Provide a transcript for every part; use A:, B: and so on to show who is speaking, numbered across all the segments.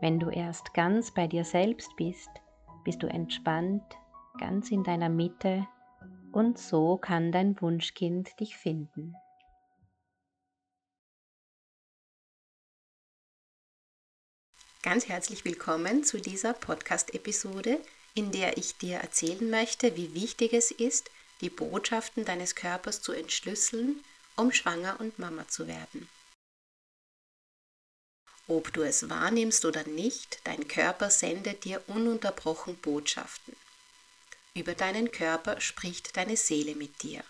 A: Wenn du erst ganz bei dir selbst bist, bist du entspannt, ganz in deiner Mitte und so kann dein Wunschkind dich finden. Ganz herzlich willkommen zu dieser Podcast-Episode, in der ich dir erzählen möchte, wie wichtig es ist, die Botschaften deines Körpers zu entschlüsseln, um schwanger und Mama zu werden. Ob du es wahrnimmst oder nicht, dein Körper sendet dir ununterbrochen Botschaften. Über deinen Körper spricht deine Seele mit dir.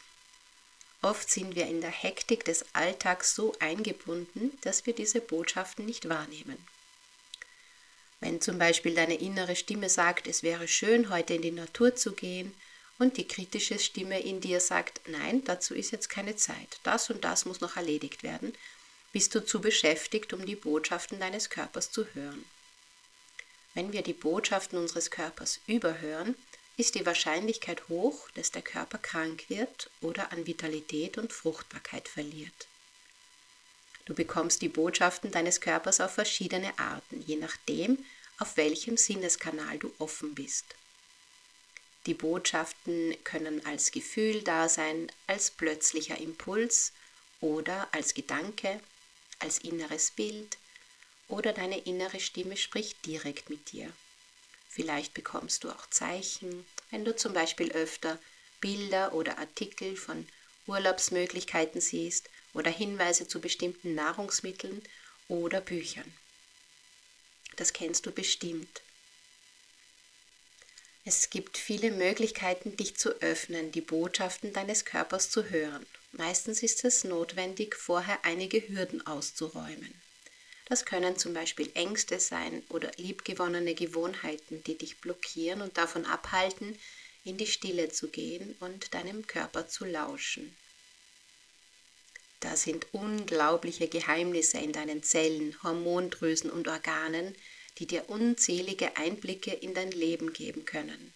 A: Oft sind wir in der Hektik des Alltags so eingebunden, dass wir diese Botschaften nicht wahrnehmen. Wenn zum Beispiel deine innere Stimme sagt, es wäre schön, heute in die Natur zu gehen, und die kritische Stimme in dir sagt, nein, dazu ist jetzt keine Zeit, das und das muss noch erledigt werden, bist du zu beschäftigt, um die Botschaften deines Körpers zu hören. Wenn wir die Botschaften unseres Körpers überhören, ist die Wahrscheinlichkeit hoch, dass der Körper krank wird oder an Vitalität und Fruchtbarkeit verliert. Du bekommst die Botschaften deines Körpers auf verschiedene Arten, je nachdem, auf welchem Sinneskanal du offen bist. Die Botschaften können als Gefühl da sein, als plötzlicher Impuls oder als Gedanke, als inneres Bild oder deine innere Stimme spricht direkt mit dir. Vielleicht bekommst du auch Zeichen, wenn du zum Beispiel öfter Bilder oder Artikel von Urlaubsmöglichkeiten siehst oder Hinweise zu bestimmten Nahrungsmitteln oder Büchern. Das kennst du bestimmt. Es gibt viele Möglichkeiten, dich zu öffnen, die Botschaften deines Körpers zu hören. Meistens ist es notwendig, vorher einige Hürden auszuräumen. Das können zum Beispiel Ängste sein oder liebgewonnene Gewohnheiten, die dich blockieren und davon abhalten, in die Stille zu gehen und deinem Körper zu lauschen. Da sind unglaubliche Geheimnisse in deinen Zellen, Hormondrüsen und Organen, die dir unzählige Einblicke in dein Leben geben können.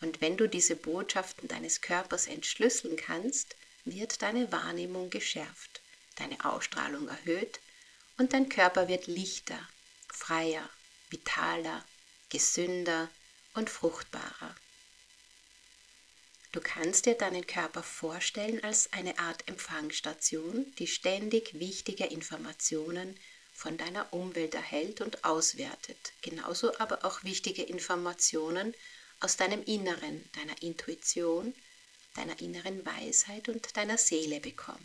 A: Und wenn du diese Botschaften deines Körpers entschlüsseln kannst, wird deine Wahrnehmung geschärft, deine Ausstrahlung erhöht und dein Körper wird lichter, freier, vitaler, gesünder und fruchtbarer. Du kannst dir deinen Körper vorstellen als eine Art Empfangsstation, die ständig wichtige Informationen von deiner Umwelt erhält und auswertet, genauso aber auch wichtige Informationen aus deinem Inneren, deiner Intuition, deiner inneren Weisheit und deiner Seele bekommt.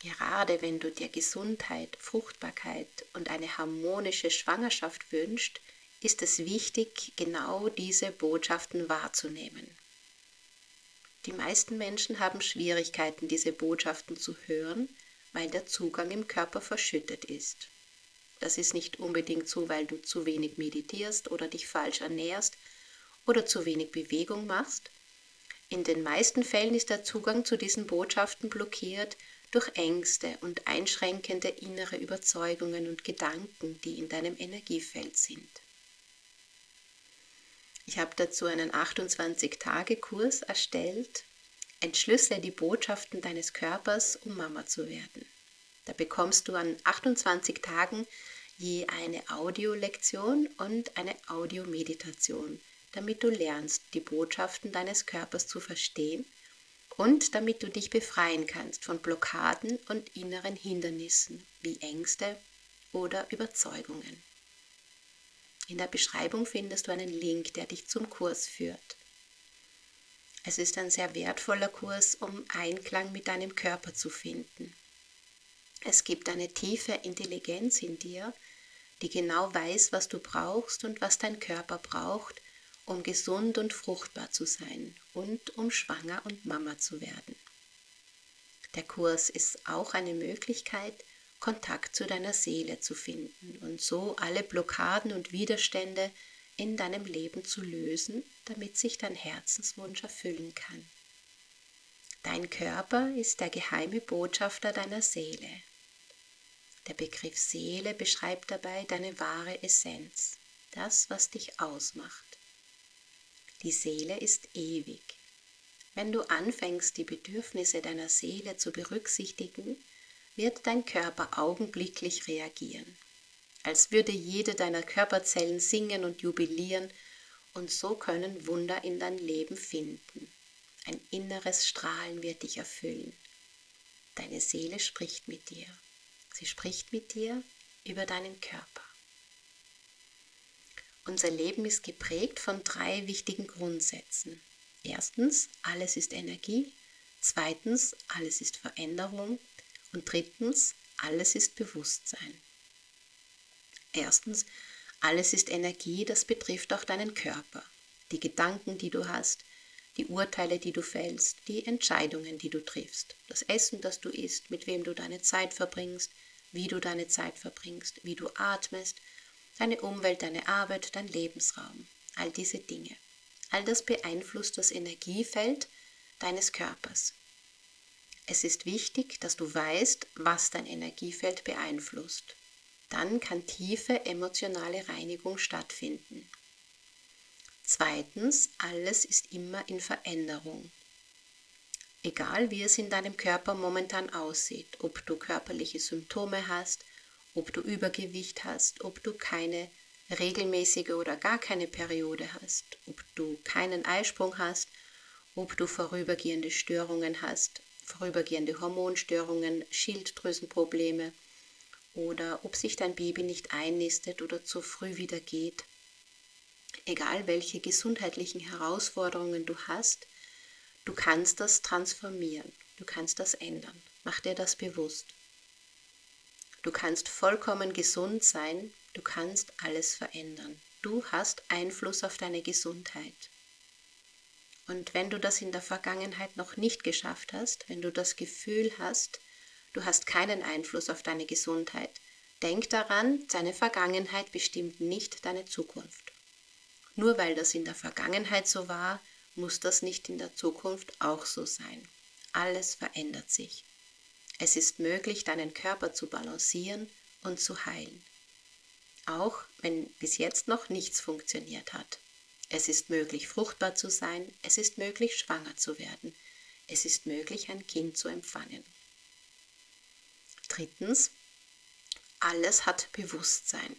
A: Gerade wenn du dir Gesundheit, Fruchtbarkeit und eine harmonische Schwangerschaft wünschst, ist es wichtig, genau diese Botschaften wahrzunehmen. Die meisten Menschen haben Schwierigkeiten, diese Botschaften zu hören, weil der Zugang im Körper verschüttet ist. Das ist nicht unbedingt so, weil du zu wenig meditierst oder dich falsch ernährst oder zu wenig Bewegung machst. In den meisten Fällen ist der Zugang zu diesen Botschaften blockiert durch Ängste und einschränkende innere Überzeugungen und Gedanken, die in deinem Energiefeld sind. Ich habe dazu einen 28-Tage-Kurs erstellt. Entschlüssele die Botschaften deines Körpers, um Mama zu werden. Da bekommst du an 28 Tagen je eine Audiolektion und eine Audiomeditation, damit du lernst, die Botschaften deines Körpers zu verstehen und damit du dich befreien kannst von Blockaden und inneren Hindernissen wie Ängste oder Überzeugungen. In der Beschreibung findest du einen Link, der dich zum Kurs führt. Es ist ein sehr wertvoller Kurs, um Einklang mit deinem Körper zu finden. Es gibt eine tiefe Intelligenz in dir, die genau weiß, was du brauchst und was dein Körper braucht, um gesund und fruchtbar zu sein und um schwanger und Mama zu werden. Der Kurs ist auch eine Möglichkeit, Kontakt zu deiner Seele zu finden und so alle Blockaden und Widerstände in deinem Leben zu lösen, damit sich dein Herzenswunsch erfüllen kann. Dein Körper ist der geheime Botschafter deiner Seele. Der Begriff Seele beschreibt dabei deine wahre Essenz, das, was dich ausmacht. Die Seele ist ewig. Wenn du anfängst, die Bedürfnisse deiner Seele zu berücksichtigen, wird dein Körper augenblicklich reagieren, als würde jede deiner Körperzellen singen und jubilieren, und so können Wunder in dein Leben finden. Ein inneres Strahlen wird dich erfüllen. Deine Seele spricht mit dir. Sie spricht mit dir über deinen Körper. Unser Leben ist geprägt von drei wichtigen Grundsätzen. Erstens, alles ist Energie. Zweitens, alles ist Veränderung. Und drittens, alles ist Bewusstsein. Erstens, alles ist Energie, das betrifft auch deinen Körper. Die Gedanken, die du hast, die Urteile, die du fällst, die Entscheidungen, die du triffst, das Essen, das du isst, mit wem du deine Zeit verbringst, wie du deine Zeit verbringst, wie du atmest, deine Umwelt, deine Arbeit, dein Lebensraum, all diese Dinge. All das beeinflusst das Energiefeld deines Körpers. Es ist wichtig, dass du weißt, was dein Energiefeld beeinflusst. Dann kann tiefe emotionale Reinigung stattfinden. Zweitens, alles ist immer in Veränderung. Egal wie es in deinem Körper momentan aussieht, ob du körperliche Symptome hast, ob du Übergewicht hast, ob du keine regelmäßige oder gar keine Periode hast, ob du keinen Eisprung hast, ob du vorübergehende Störungen hast, vorübergehende Hormonstörungen, Schilddrüsenprobleme oder ob sich dein Baby nicht einnistet oder zu früh wieder geht egal welche gesundheitlichen Herausforderungen du hast, du kannst das transformieren, du kannst das ändern. Mach dir das bewusst. Du kannst vollkommen gesund sein, du kannst alles verändern. Du hast Einfluss auf deine Gesundheit. Und wenn du das in der Vergangenheit noch nicht geschafft hast, wenn du das Gefühl hast, du hast keinen Einfluss auf deine Gesundheit, denk daran, deine Vergangenheit bestimmt nicht deine Zukunft. Nur weil das in der Vergangenheit so war, muss das nicht in der Zukunft auch so sein. Alles verändert sich. Es ist möglich, deinen Körper zu balancieren und zu heilen. Auch wenn bis jetzt noch nichts funktioniert hat. Es ist möglich, fruchtbar zu sein, es ist möglich, schwanger zu werden, es ist möglich, ein Kind zu empfangen. Drittens, alles hat Bewusstsein.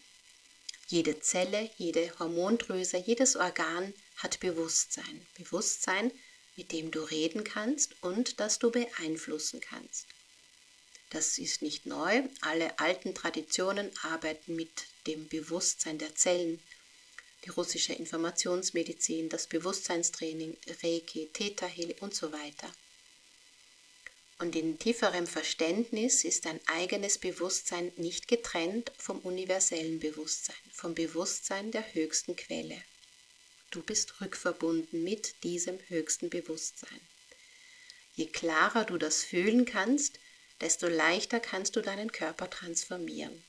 A: Jede Zelle, jede Hormondrüse, jedes Organ hat Bewusstsein. Bewusstsein, mit dem du reden kannst und das du beeinflussen kannst. Das ist nicht neu. Alle alten Traditionen arbeiten mit dem Bewusstsein der Zellen. Die russische Informationsmedizin, das Bewusstseinstraining, Reiki, Theta Healing und so weiter. Und in tieferem Verständnis ist dein eigenes Bewusstsein nicht getrennt vom universellen Bewusstsein, vom Bewusstsein der höchsten Quelle. Du bist rückverbunden mit diesem höchsten Bewusstsein. Je klarer du das fühlen kannst, desto leichter kannst du deinen Körper transformieren.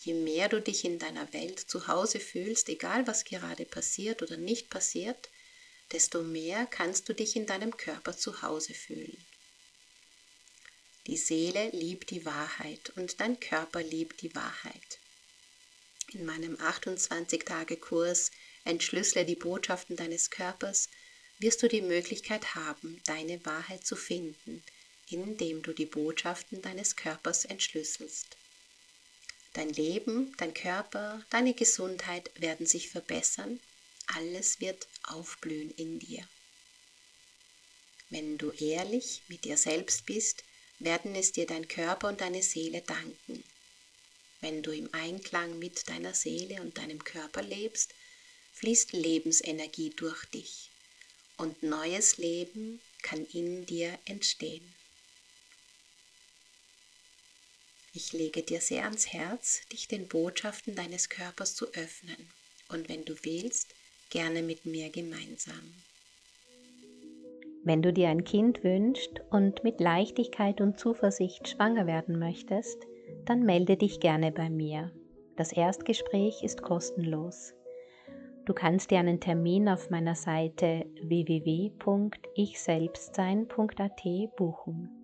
A: Je mehr du dich in deiner Welt zu Hause fühlst, egal was gerade passiert oder nicht passiert, desto mehr kannst du dich in deinem Körper zu Hause fühlen. Die Seele liebt die Wahrheit und dein Körper liebt die Wahrheit. In meinem 28-Tage-Kurs Entschlüssele die Botschaften deines Körpers wirst du die Möglichkeit haben, deine Wahrheit zu finden, indem du die Botschaften deines Körpers entschlüsselst. Dein Leben, dein Körper, deine Gesundheit werden sich verbessern, alles wird aufblühen in dir. Wenn du ehrlich mit dir selbst bist, werden es dir dein Körper und deine Seele danken. Wenn du im Einklang mit deiner Seele und deinem Körper lebst, fließt Lebensenergie durch dich und neues Leben kann in dir entstehen. Ich lege dir sehr ans Herz, dich den Botschaften deines Körpers zu öffnen und wenn du willst, gerne mit mir gemeinsam.
B: Wenn du dir ein Kind wünschst und mit Leichtigkeit und Zuversicht schwanger werden möchtest, dann melde dich gerne bei mir. Das Erstgespräch ist kostenlos. Du kannst dir einen Termin auf meiner Seite www.ichselbstsein.at buchen.